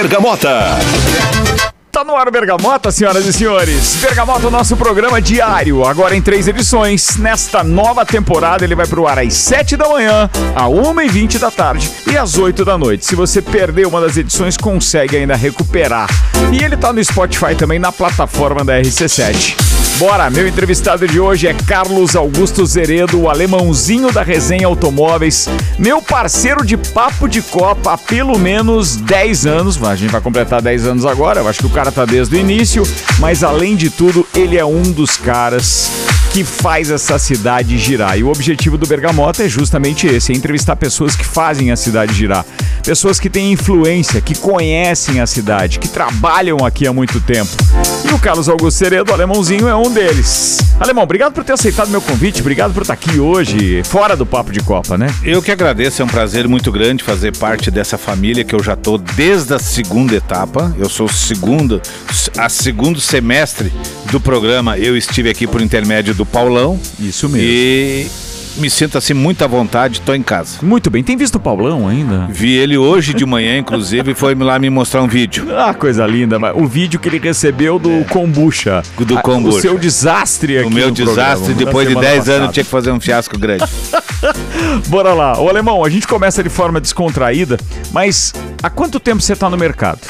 Bergamota. Tá no ar o Bergamota, senhoras e senhores. Bergamota, o nosso programa diário, agora em três edições. Nesta nova temporada, ele vai pro ar às 7 da manhã, às 1h20 da tarde e às 8 da noite. Se você perdeu uma das edições, consegue ainda recuperar. E ele tá no Spotify também, na plataforma da RC7. Bora, meu entrevistado de hoje é Carlos Augusto Zeredo, o alemãozinho da resenha automóveis, meu parceiro de papo de copa há pelo menos 10 anos, a gente vai completar 10 anos agora, eu acho que o cara desde o início, mas além de tudo, ele é um dos caras que faz essa cidade girar. E o objetivo do Bergamota é justamente esse: é entrevistar pessoas que fazem a cidade girar. Pessoas que têm influência, que conhecem a cidade, que trabalham aqui há muito tempo. E o Carlos Augusto Ceredo, alemãozinho, é um deles. Alemão, obrigado por ter aceitado meu convite, obrigado por estar aqui hoje, fora do Papo de Copa, né? Eu que agradeço, é um prazer muito grande fazer parte dessa família que eu já tô desde a segunda etapa. Eu sou o segundo, a segundo semestre do programa. Eu estive aqui por intermédio do Paulão. Isso mesmo. E me sinto assim muito à vontade, tô em casa. Muito bem. Tem visto o Paulão ainda? Vi ele hoje de manhã, inclusive, e foi lá me mostrar um vídeo. Ah, coisa linda. O vídeo que ele recebeu do é. kombucha. Do ah, kombucha. O seu desastre aqui O meu desastre, depois de 10 anos, tinha que fazer um fiasco grande. Bora lá. Ô, Alemão, a gente começa de forma descontraída, mas há quanto tempo você está no mercado?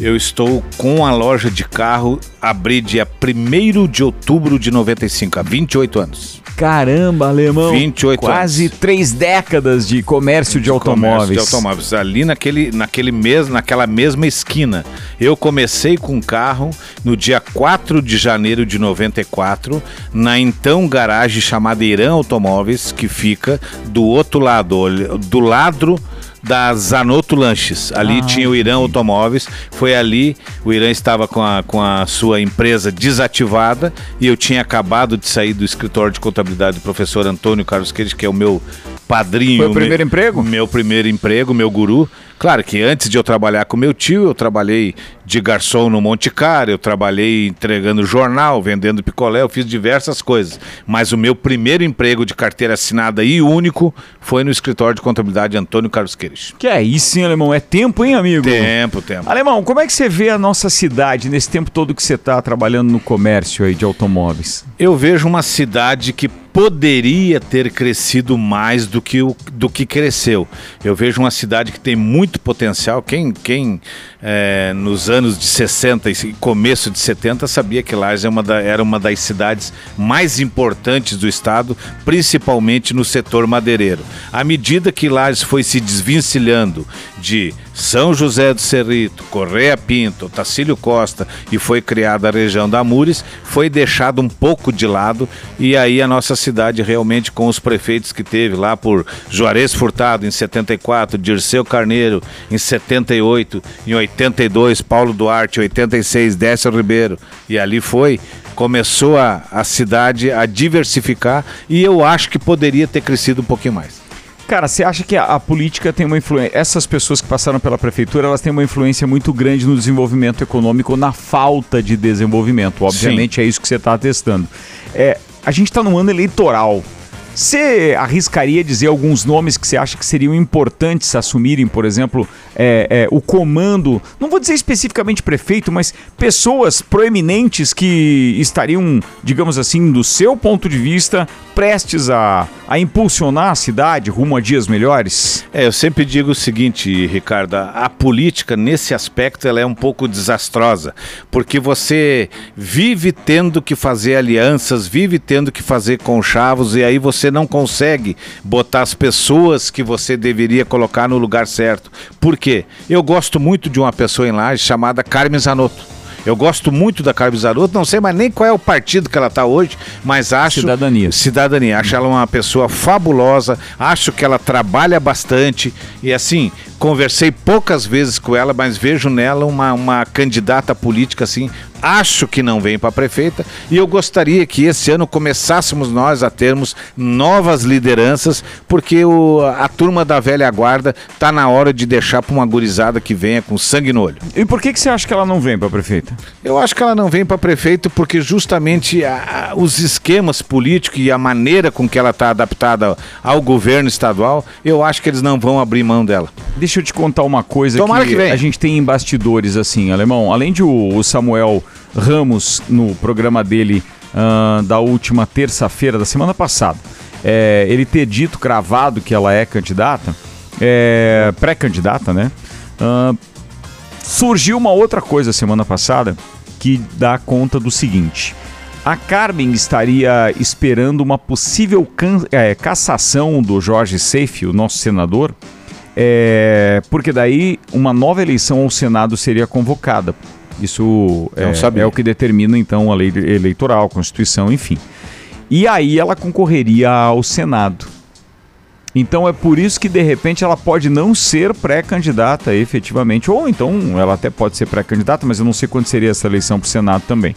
Eu estou com a loja de carro, abri dia 1 de outubro de 95, há 28 anos. Caramba, alemão. 28 Quase anos. três décadas de comércio de automóveis. Comércio de automóveis. Ali naquele, naquele mês, naquela mesma esquina. Eu comecei com um carro no dia 4 de janeiro de 94, na então garagem chamada Irã Automóveis, que fica do outro lado, do lado da Zanotto Lanches. Ali ah, tinha o Irã Automóveis. Foi ali, o Irã estava com a, com a sua empresa desativada e eu tinha acabado de sair do escritório de contabilidade do professor Antônio Carlos Queijo, que é o meu padrinho. Foi o primeiro meu, emprego? Meu primeiro emprego, meu guru. Claro que antes de eu trabalhar com meu tio, eu trabalhei de garçom no Monte Carlo, eu trabalhei entregando jornal, vendendo picolé, eu fiz diversas coisas. Mas o meu primeiro emprego de carteira assinada e único foi no escritório de contabilidade Antônio Carlos Queiroz. Que é isso, hein, Alemão? É tempo, hein, amigo? Tempo, tempo. Alemão, como é que você vê a nossa cidade nesse tempo todo que você está trabalhando no comércio aí de automóveis? Eu vejo uma cidade que poderia ter crescido mais do que, o, do que cresceu. Eu vejo uma cidade que tem muito potencial. Quem, quem é, nos anos de 60 e começo de 70 sabia que Lages é uma da, era uma das cidades mais importantes do estado, principalmente no setor madeireiro. À medida que Lages foi se desvencilhando de São José do Cerrito, Correia Pinto, Tacílio Costa e foi criada a região da Mures, foi deixado um pouco de lado e aí a nossa cidade realmente com os prefeitos que teve lá por Juarez Furtado em 74, Dirceu Carneiro em 78, em 82 Paulo Duarte, 86 Décio Ribeiro e ali foi começou a, a cidade a diversificar e eu acho que poderia ter crescido um pouquinho mais. Cara, você acha que a, a, política tem uma influência. Essas pessoas que passaram pela prefeitura, elas têm uma influência muito grande no desenvolvimento econômico, na falta de desenvolvimento. Obviamente Sim. é isso que você está atestando. É, a gente está num ano eleitoral. Você arriscaria dizer alguns nomes que você acha que seriam importantes assumirem, por exemplo, é, é, o comando, não vou dizer especificamente prefeito, mas pessoas proeminentes que estariam, digamos assim, do seu ponto de vista, prestes a, a impulsionar a cidade rumo a dias melhores? É, eu sempre digo o seguinte, Ricardo, a política nesse aspecto ela é um pouco desastrosa, porque você vive tendo que fazer alianças, vive tendo que fazer conchavos e aí você não consegue botar as pessoas que você deveria colocar no lugar certo. Por quê? Eu gosto muito de uma pessoa em Laje chamada Carmen Zanotto. Eu gosto muito da Carmen Zanotto, não sei mais nem qual é o partido que ela está hoje, mas acho. Cidadania. Cidadania. Acho ela uma pessoa fabulosa, acho que ela trabalha bastante e assim, conversei poucas vezes com ela, mas vejo nela uma, uma candidata política assim acho que não vem para prefeita e eu gostaria que esse ano começássemos nós a termos novas lideranças, porque o, a turma da velha guarda tá na hora de deixar para uma gurizada que venha com sangue no olho. E por que, que você acha que ela não vem para prefeita? Eu acho que ela não vem para prefeito porque justamente a, a, os esquemas políticos e a maneira com que ela está adaptada ao governo estadual, eu acho que eles não vão abrir mão dela. Deixa eu te contar uma coisa Tomara que, que a gente tem em bastidores assim, alemão. Além de o, o Samuel Ramos no programa dele uh, da última terça-feira da semana passada, é, ele ter dito cravado que ela é candidata, é, pré-candidata, né? Uh, surgiu uma outra coisa semana passada que dá conta do seguinte. A Carmen estaria esperando uma possível é, cassação do Jorge Seife, o nosso senador, é, porque daí uma nova eleição ao Senado seria convocada. Isso é, é, o que determina então a lei eleitoral, a Constituição, enfim. E aí ela concorreria ao Senado. Então é por isso que de repente ela pode não ser pré-candidata efetivamente, ou então ela até pode ser pré-candidata, mas eu não sei quando seria essa eleição para o Senado também.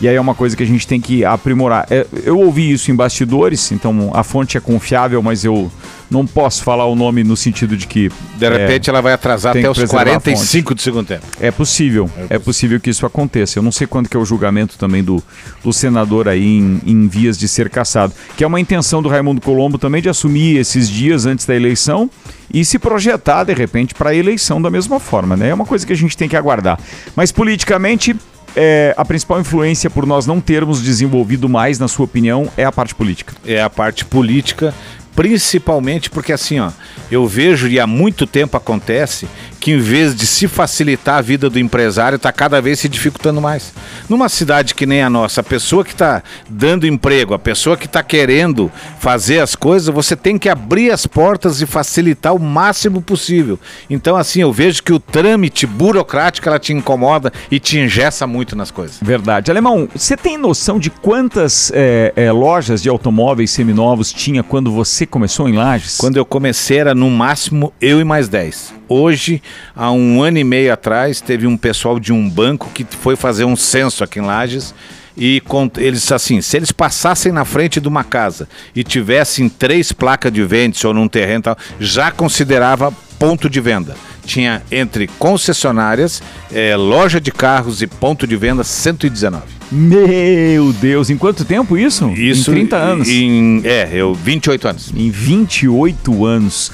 E aí é uma coisa que a gente tem que aprimorar. É, eu ouvi isso em bastidores, então a fonte é confiável, mas eu não posso falar o nome no sentido de que. De repente é, ela vai atrasar até os 45 do segundo tempo. É possível, é possível, é possível que isso aconteça. Eu não sei quando que é o julgamento também do, do senador aí em, em vias de ser cassado. Que é uma intenção do Raimundo Colombo também de assumir esses dias antes da eleição e se projetar de repente para a eleição da mesma forma, né? É uma coisa que a gente tem que aguardar. Mas politicamente é, a principal influência por nós não termos desenvolvido mais, na sua opinião, é a parte política? É a parte política, principalmente porque assim, ó, eu vejo e há muito tempo acontece que em vez de se facilitar a vida do empresário, está cada vez se dificultando mais. Numa cidade que nem a nossa, a pessoa que está dando emprego, a pessoa que está querendo fazer as coisas, você tem que abrir as portas e facilitar o máximo possível. Então, assim, eu vejo que o trâmite burocrático ela te incomoda e te engessa muito nas coisas. Verdade. Alemão, você tem noção de quantas é, é, lojas de automóveis seminovos tinha quando você começou em Lages? Quando eu comecei era no máximo eu e mais 10. Hoje, há um ano e meio atrás, teve um pessoal de um banco que foi fazer um censo aqui em Lages e eles assim, se eles passassem na frente de uma casa e tivessem três placas de vende ou num terreno tal, já considerava ponto de venda. Tinha entre concessionárias, é, loja de carros e ponto de venda 119. Meu Deus, em quanto tempo isso? Isso em 30 anos. Em, é, eu 28 anos. Em 28 anos.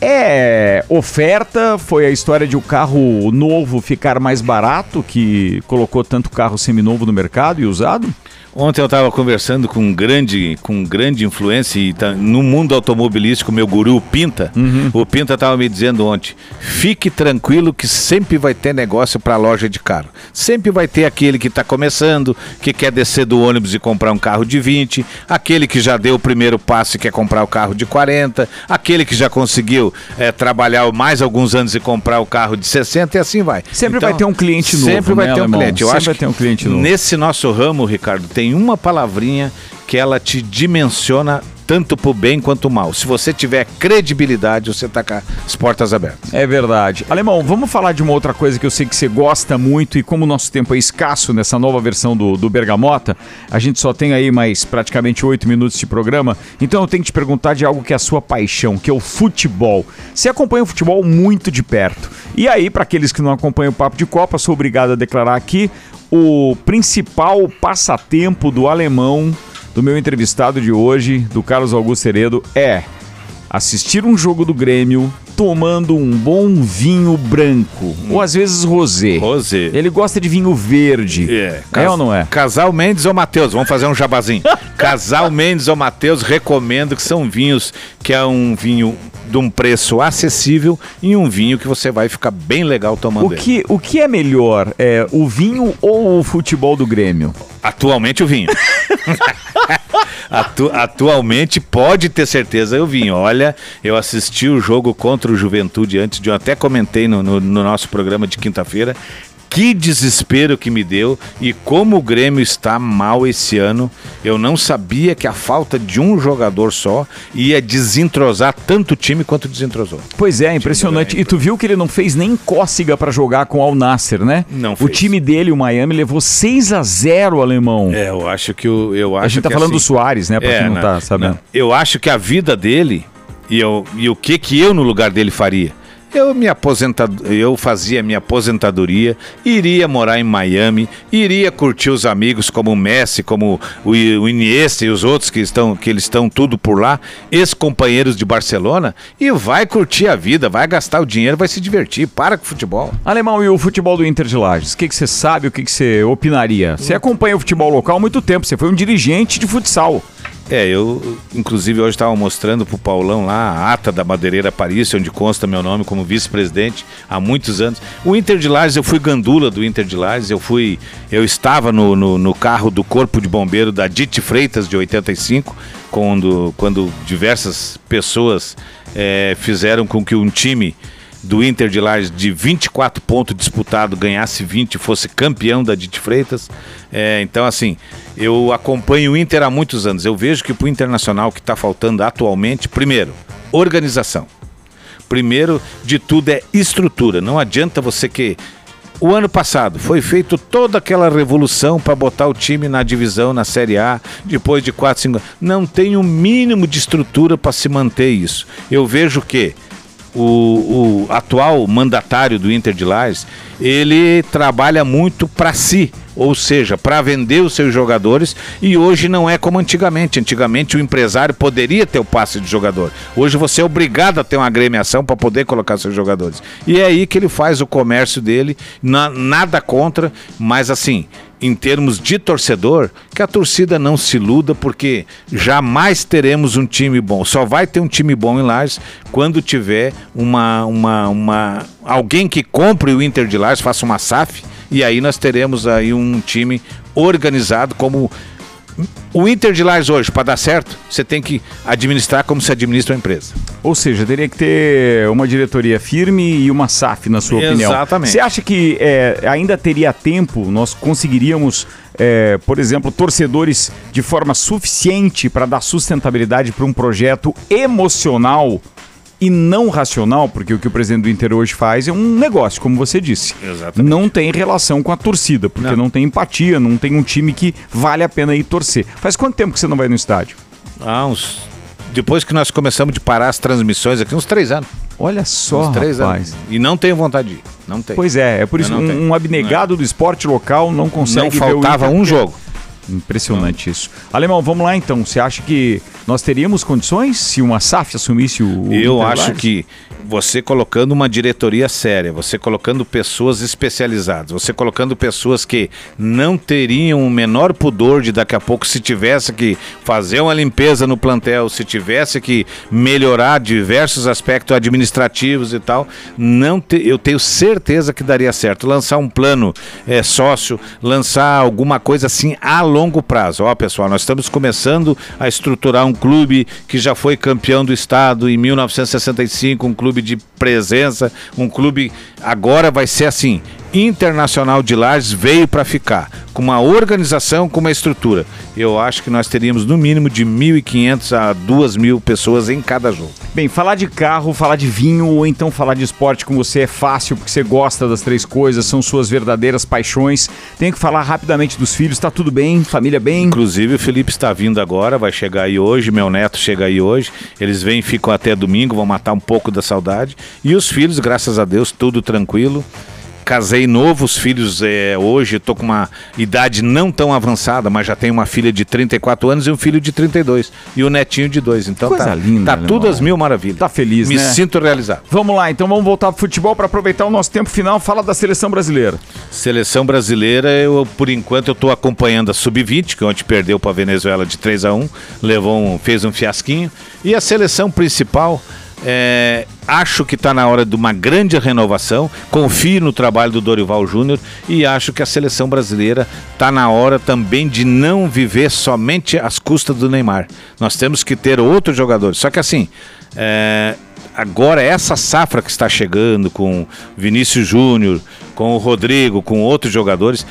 É, oferta foi a história de o um carro novo ficar mais barato, que colocou tanto carro seminovo no mercado e usado? Ontem eu estava conversando com um grande, com um grande influência tá, no mundo automobilístico, meu guru Pinta. Uhum. O Pinta estava me dizendo ontem: fique tranquilo que sempre vai ter negócio para loja de carro. Sempre vai ter aquele que está começando, que quer descer do ônibus e comprar um carro de 20, aquele que já deu o primeiro passo e quer comprar o carro de 40, aquele que já conseguiu é, trabalhar mais alguns anos e comprar o carro de 60 e assim vai. Sempre então, vai ter um cliente novo. Sempre vai né, ter um cliente. Eu sempre acho vai ter um cliente novo. Nesse nosso ramo, Ricardo, tem tem uma palavrinha que ela te dimensiona tanto para o bem quanto o mal. Se você tiver credibilidade, você está com as portas abertas. É verdade. Alemão, vamos falar de uma outra coisa que eu sei que você gosta muito e como o nosso tempo é escasso nessa nova versão do, do Bergamota, a gente só tem aí mais praticamente oito minutos de programa, então eu tenho que te perguntar de algo que é a sua paixão, que é o futebol. Você acompanha o futebol muito de perto. E aí, para aqueles que não acompanham o Papo de Copa, sou obrigado a declarar aqui o principal passatempo do alemão, do meu entrevistado de hoje, do Carlos Augusto Heredo, é assistir um jogo do Grêmio tomando um bom vinho branco, hum. ou às vezes rosé. Rosé. Ele gosta de vinho verde. É, é ou não é? Casal Mendes ou Matheus, vamos fazer um jabazinho. Casal Mendes ou Matheus, recomendo que são vinhos que é um vinho de um preço acessível e um vinho que você vai ficar bem legal tomando o que, O que é melhor, é, o vinho ou o futebol do Grêmio? Atualmente o vinho. Atu atualmente pode ter certeza eu vim. Olha, eu assisti o jogo contra o Juventude antes de eu até comentei no, no, no nosso programa de quinta-feira. Que desespero que me deu e como o Grêmio está mal esse ano. Eu não sabia que a falta de um jogador só ia desentrosar tanto o time quanto desentrosou. Pois é, impressionante. E tu viu que ele não fez nem cócega para jogar com o Al Nasser, né? Não O fez. time dele, o Miami, levou 6 a 0 alemão. É, eu acho que o eu acho a gente tá que falando assim, do Soares, né? Pra quem não né, tá sabendo. não. Eu acho que a vida dele e, eu, e o que que eu no lugar dele faria? Eu me aposentad... eu fazia minha aposentadoria, iria morar em Miami, iria curtir os amigos como o Messi, como o, Iniesta e os outros que estão que eles estão tudo por lá, ex-companheiros de Barcelona, e vai curtir a vida, vai gastar o dinheiro, vai se divertir, para com o futebol. Alemão, e o futebol do Inter de Lages? O que você sabe, o que que você opinaria? Você acompanha o futebol local há muito tempo, você foi um dirigente de futsal. É, eu inclusive hoje estava mostrando pro Paulão lá a ata da Madeireira Paris, onde consta meu nome como vice-presidente há muitos anos. O Inter de Lages, eu fui gandula do Inter de Lages, eu fui, eu estava no, no, no carro do Corpo de Bombeiro da Dite Freitas de 85, quando, quando diversas pessoas eh, fizeram com que um time do Inter de Lages de 24 pontos disputado ganhasse 20 e fosse campeão da Dite Freitas. É, então, assim, eu acompanho o Inter há muitos anos. Eu vejo que para o Internacional que está faltando atualmente, primeiro, organização. Primeiro de tudo é estrutura. Não adianta você que. O ano passado foi feito toda aquela revolução para botar o time na divisão, na Série A, depois de 4, 5 anos. Não tem o mínimo de estrutura para se manter isso. Eu vejo que o, o atual mandatário do Inter de Lages, ele trabalha muito para si, ou seja, para vender os seus jogadores e hoje não é como antigamente. Antigamente o empresário poderia ter o passe de jogador. Hoje você é obrigado a ter uma agremiação para poder colocar seus jogadores. E é aí que ele faz o comércio dele, na- nada contra, mas assim, em termos de torcedor, que a torcida não se iluda, porque jamais teremos um time bom. Só vai ter um time bom em Lages quando tiver uma, uma, uma alguém que compre o Inter de Lages, faça uma SAF, e aí nós teremos aí um time organizado como o Inter de Lages hoje, para dar certo, você tem que administrar como se administra uma empresa. Ou seja, teria que ter uma diretoria firme e uma SAF, na sua opinião. Exatamente. Você acha que é, ainda teria tempo, nós conseguiríamos, é, por exemplo, torcedores de forma suficiente para dar sustentabilidade para um projeto emocional e não racional? Porque o que o presidente do Inter hoje faz é um negócio, como você disse. Exatamente. Não tem relação com a torcida, porque não. Não. tem empatia, não tem um time que vale a pena ir torcer. Faz quanto tempo que você não vai no estádio? Há uns. Depois que nós começamos de parar as transmissões aqui, uns três anos. Olha só, uns três rapaz. anos. E não tenho vontade de ir. Não tenho. Pois é, é por isso que um, um abnegado do esporte local não consegue não faltava um jogo. Impressionante isso. Alemão, vamos lá então. Você acha que nós teríamos condições se uma SAF assumisse o. Eu acho que você colocando uma diretoria séria, você colocando pessoas especializadas, você colocando pessoas que não teriam o menor pudor de daqui a pouco, se tivesse que fazer uma limpeza no plantel, se tivesse que melhorar diversos aspectos administrativos e tal, não te- eu tenho certeza que daria certo. Lançar um plano é, sócio, lançar alguma coisa assim a longo prazo. Ó, pessoal, nós estamos começando a estruturar um clube que já foi campeão do estado em 1965, um clube de presença, um clube agora vai ser assim. Internacional de Lages veio para ficar, com uma organização, com uma estrutura. Eu acho que nós teríamos no mínimo de 1.500 a 2.000 pessoas em cada jogo. Bem, falar de carro, falar de vinho ou então falar de esporte com você é fácil porque você gosta das três coisas, são suas verdadeiras paixões. Tenho que falar rapidamente dos filhos, tá tudo bem? Família bem? Inclusive o Felipe está vindo agora, vai chegar aí hoje, meu neto chega aí hoje. Eles vêm e ficam até domingo, vão matar um pouco da saudade. E os filhos, graças a Deus, tudo tranquilo. Casei novo, os filhos é, hoje, estou com uma idade não tão avançada, mas já tenho uma filha de 34 anos e um filho de 32. E o netinho de dois. Então Coisa tá, linda, tá né, tudo às mil maravilhas. Tá feliz, Me né? sinto realizado. Vamos lá, então vamos voltar pro futebol para aproveitar o nosso tempo final. Fala da seleção brasileira. Seleção brasileira, eu por enquanto eu estou acompanhando a sub-20, que ontem perdeu para a Venezuela de 3 a 1, levou um, fez um fiasquinho. E a seleção principal, é, acho que está na hora de uma grande renovação. Confio no trabalho do Dorival Júnior e acho que a seleção brasileira está na hora também de não viver somente às custas do Neymar. Nós temos que ter outros jogadores. Só que assim, é, agora essa safra que está chegando com Vinícius Júnior, com o Rodrigo, com outros jogadores,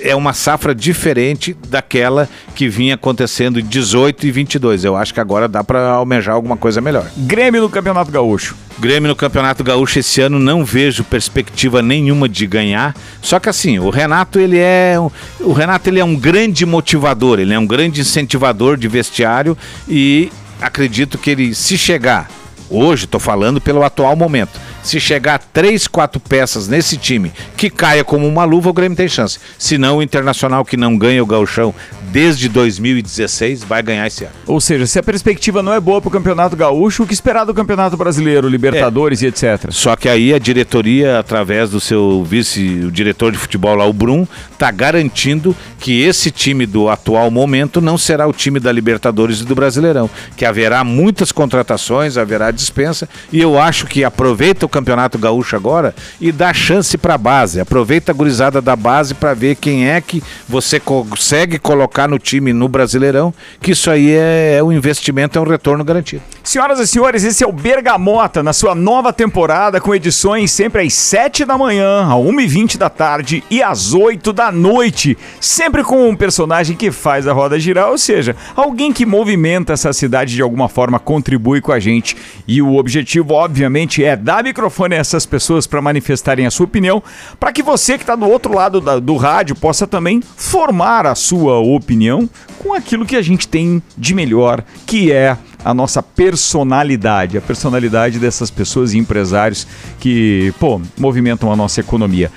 é uma safra diferente daquela que vinha acontecendo em 18 e 22. Eu acho que agora dá para almejar alguma coisa melhor. Grêmio no Campeonato Gaúcho. Grêmio no Campeonato Gaúcho esse ano não vejo perspectiva nenhuma de ganhar. Só que assim, o Renato ele é o Renato ele é um grande motivador, ele é um grande incentivador de vestiário e acredito que ele se chegar hoje, estou falando pelo atual momento se chegar três, quatro peças nesse time que caia como uma luva, o Grêmio tem chance. Se não, o Internacional que não ganha o gauchão desde 2016 vai ganhar esse ano. Ou seja, se a perspectiva não é boa para o Campeonato Gaúcho, o que esperar do Campeonato Brasileiro, Libertadores é. e etc. Só que aí a diretoria, através do seu vice, o diretor de futebol lá, o Brum, está garantindo que esse time do atual momento não será o time da Libertadores e do Brasileirão, que haverá muitas contratações, haverá dispensa, e eu acho que aproveita o Campeonato Gaúcho agora e dá chance para a base. Aproveita a gurizada da base para ver quem é que você consegue colocar no time no Brasileirão, que isso aí é, é um investimento, é um retorno garantido. Senhoras e senhores, esse é o Bergamota na sua nova temporada com edições sempre às 7 da manhã, às 1h20 da tarde e às 8 da noite. Sempre com um personagem que faz a roda girar, ou seja, alguém que movimenta essa cidade de alguma forma, contribui com a gente. E o objetivo, obviamente, é dar microfone microfone a essas pessoas para manifestarem a sua opinião, para que você que está do outro lado da, do rádio possa também formar a sua opinião com aquilo que a gente tem de melhor, que é a nossa personalidade, a personalidade dessas pessoas e empresários que, pô, movimentam a nossa economia.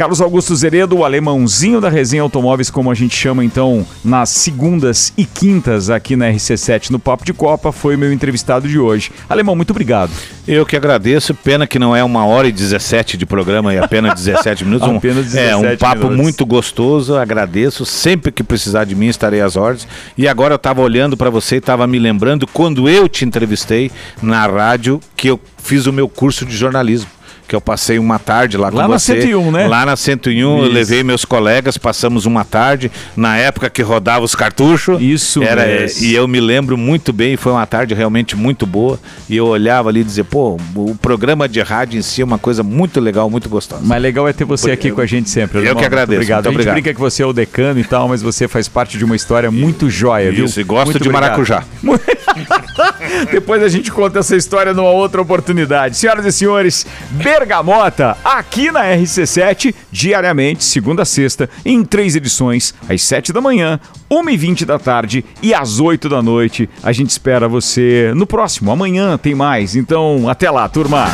Carlos Augusto Zeredo, o alemãozinho da resenha automóveis, como a gente chama então nas segundas e quintas aqui na RC7 no Papo de Copa, foi meu entrevistado de hoje. Alemão, muito obrigado. Eu que agradeço, pena que não é uma hora e 17 de programa e apenas 17 minutos. um, apenas 17 é um papo minutos. muito gostoso, agradeço. Sempre que precisar de mim estarei às ordens. E agora eu estava olhando para você e estava me lembrando quando eu te entrevistei na rádio que eu fiz o meu curso de jornalismo que eu passei uma tarde lá, lá com você. Lá na 101, né? Lá na 101, Isso. eu levei meus colegas, passamos uma tarde, na época que rodava os cartuchos. Isso era mesmo. E eu me lembro muito bem, foi uma tarde realmente muito boa. E eu olhava ali e dizia, pô, o programa de rádio em si é uma coisa muito legal, muito gostosa. Mas legal é ter você aqui com a gente sempre. Eu que agradeço. Muito obrigado. Muito obrigado. brinca que você é o decano e tal, mas você faz parte de uma história muito joia, viu? Isso, e gosto muito de obrigado. maracujá. Depois a gente conta essa história numa outra oportunidade. Senhoras e senhores, Bergamota, aqui na RC7, diariamente, segunda a sexta, em três edições, às sete da manhã, uma e vinte da tarde e às oito da noite. A gente espera você no próximo. Amanhã tem mais. Então, até lá, turma!